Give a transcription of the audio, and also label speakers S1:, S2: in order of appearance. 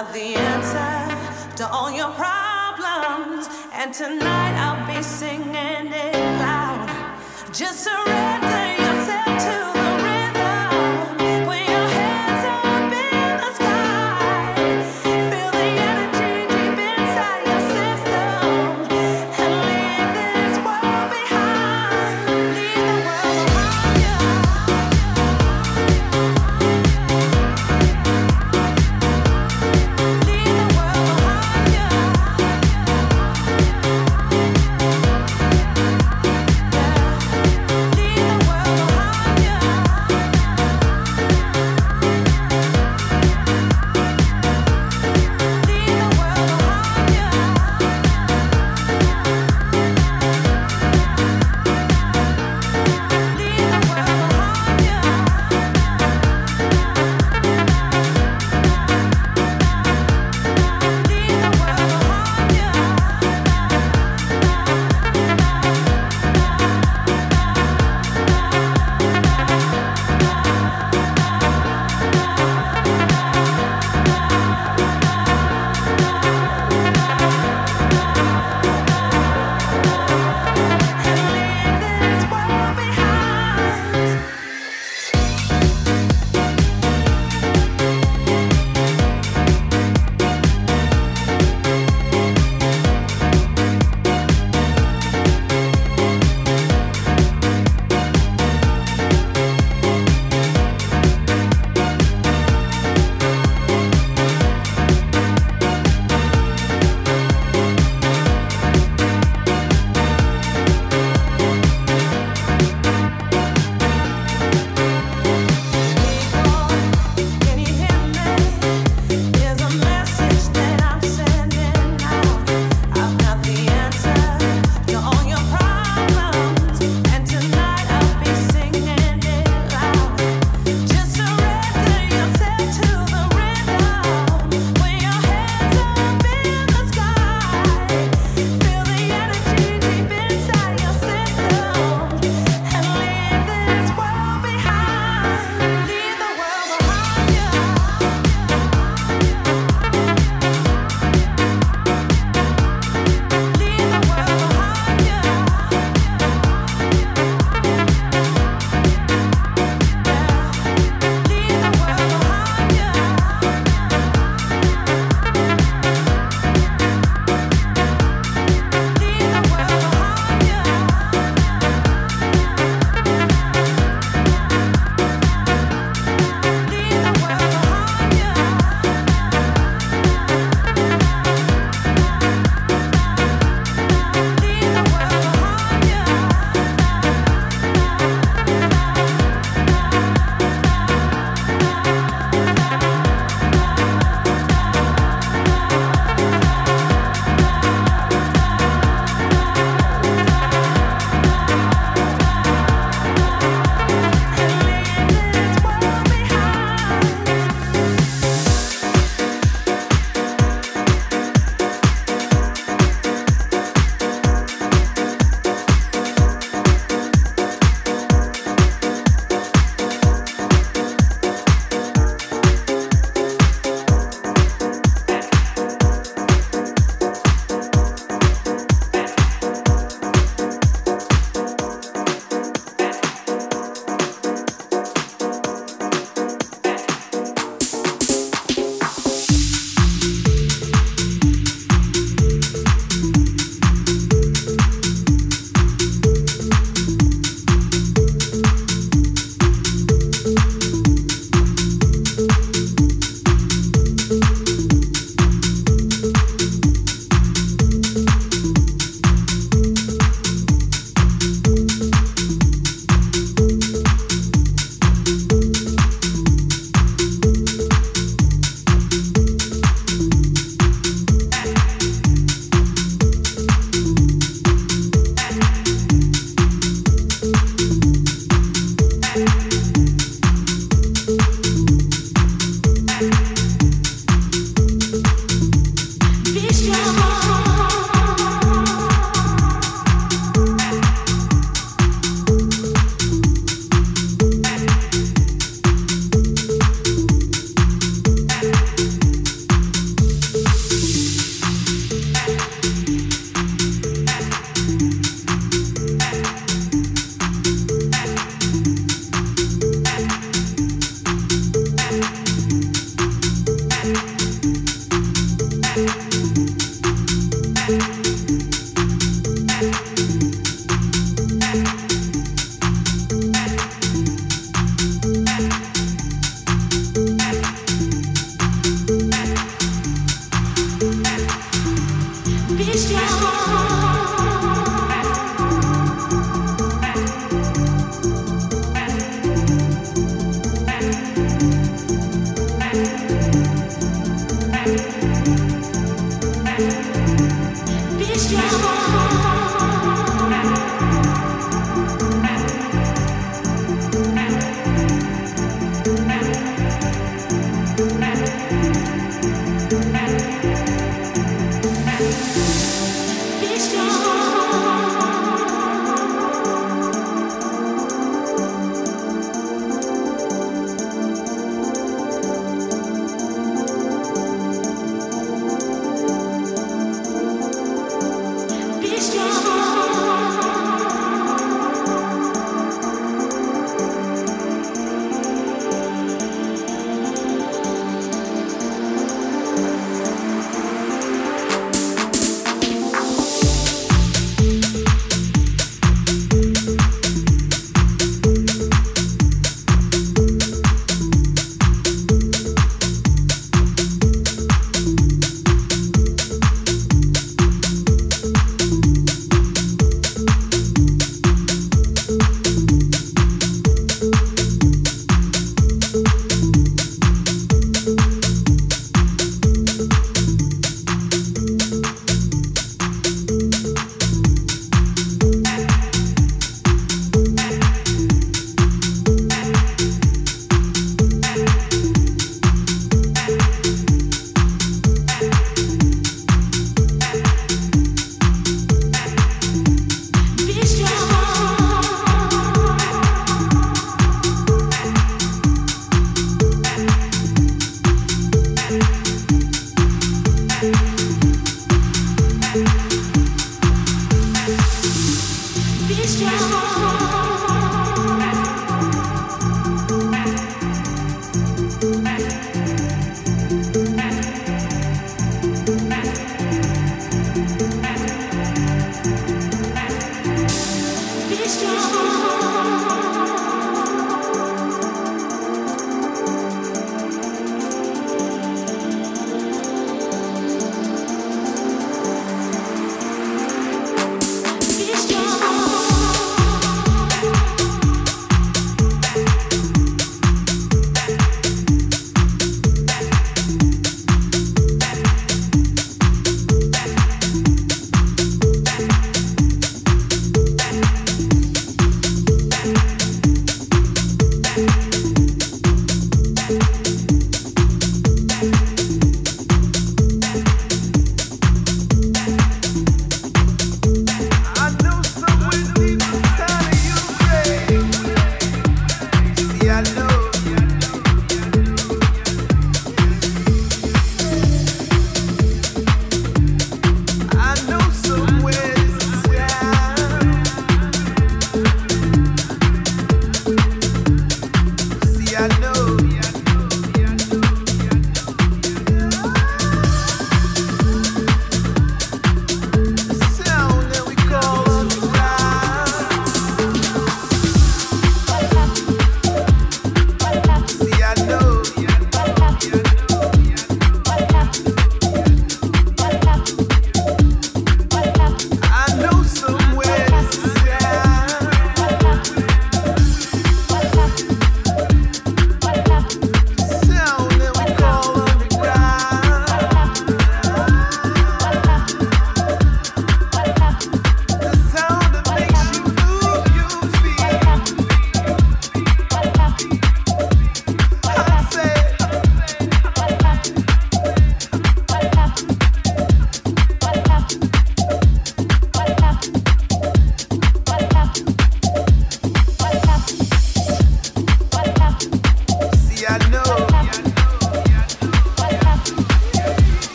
S1: not the end.